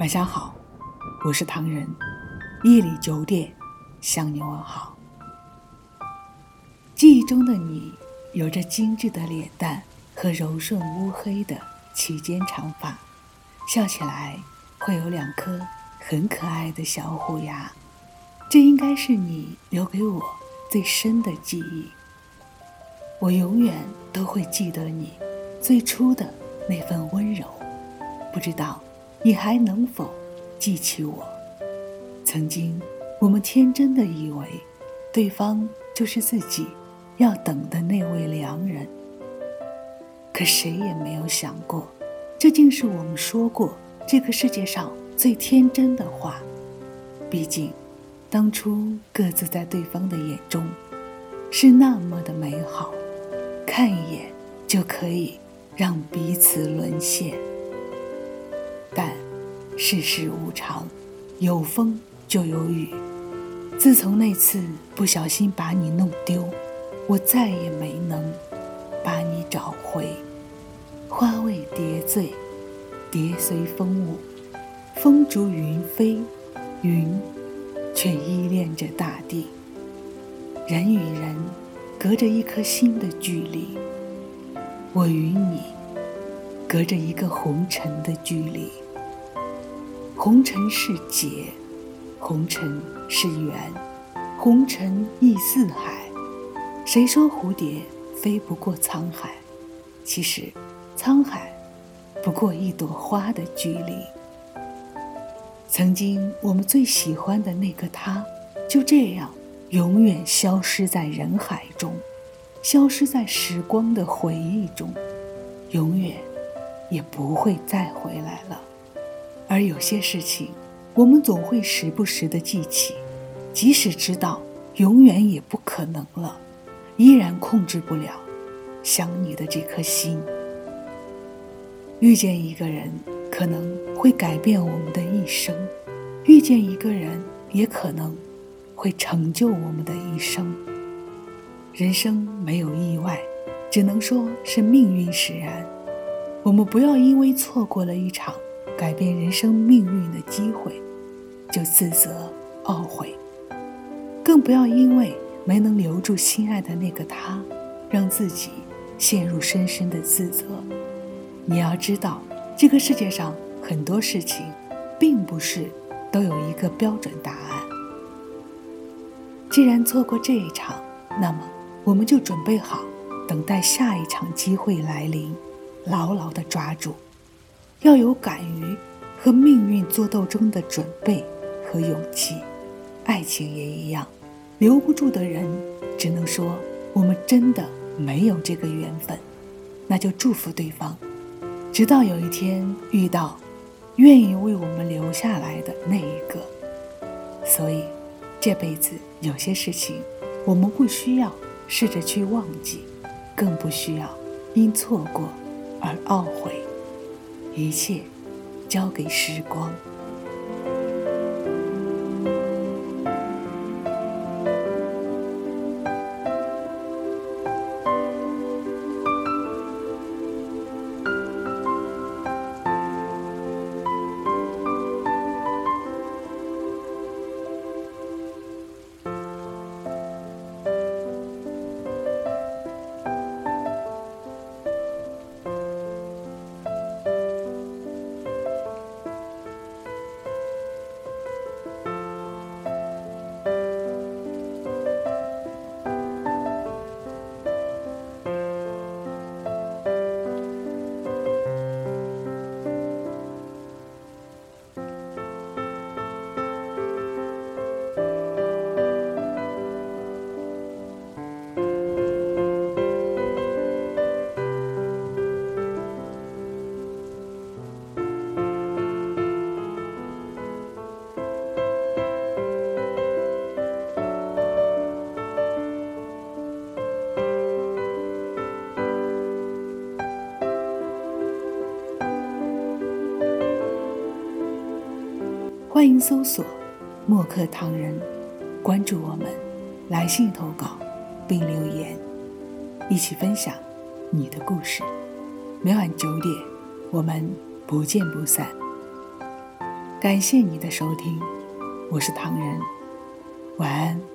晚上好，我是唐人。夜里九点向你问好。记忆中的你，有着精致的脸蛋和柔顺乌黑的齐肩长发，笑起来会有两颗很可爱的小虎牙。这应该是你留给我最深的记忆。我永远都会记得你最初的那份温柔。不知道。你还能否记起我？曾经，我们天真的以为，对方就是自己要等的那位良人。可谁也没有想过，这竟是我们说过这个世界上最天真的话。毕竟，当初各自在对方的眼中，是那么的美好，看一眼就可以让彼此沦陷。世事无常，有风就有雨。自从那次不小心把你弄丢，我再也没能把你找回。花未蝶醉，蝶随风舞，风逐云飞，云却依恋着大地。人与人隔着一颗心的距离，我与你隔着一个红尘的距离。红尘是劫，红尘是缘，红尘亦似海。谁说蝴蝶飞不过沧海？其实，沧海不过一朵花的距离。曾经我们最喜欢的那个他，就这样永远消失在人海中，消失在时光的回忆中，永远也不会再回来了。而有些事情，我们总会时不时的记起，即使知道永远也不可能了，依然控制不了想你的这颗心。遇见一个人，可能会改变我们的一生；遇见一个人，也可能会成就我们的一生。人生没有意外，只能说是命运使然。我们不要因为错过了一场。改变人生命运的机会，就自责懊悔；更不要因为没能留住心爱的那个他，让自己陷入深深的自责。你要知道，这个世界上很多事情，并不是都有一个标准答案。既然错过这一场，那么我们就准备好，等待下一场机会来临，牢牢地抓住。要有敢于和命运做斗争的准备和勇气，爱情也一样，留不住的人，只能说我们真的没有这个缘分，那就祝福对方，直到有一天遇到愿意为我们留下来的那一个。所以，这辈子有些事情，我们不需要试着去忘记，更不需要因错过而懊悔。一切交给时光。欢迎搜索“墨客唐人”，关注我们，来信投稿并留言，一起分享你的故事。每晚九点，我们不见不散。感谢你的收听，我是唐人，晚安。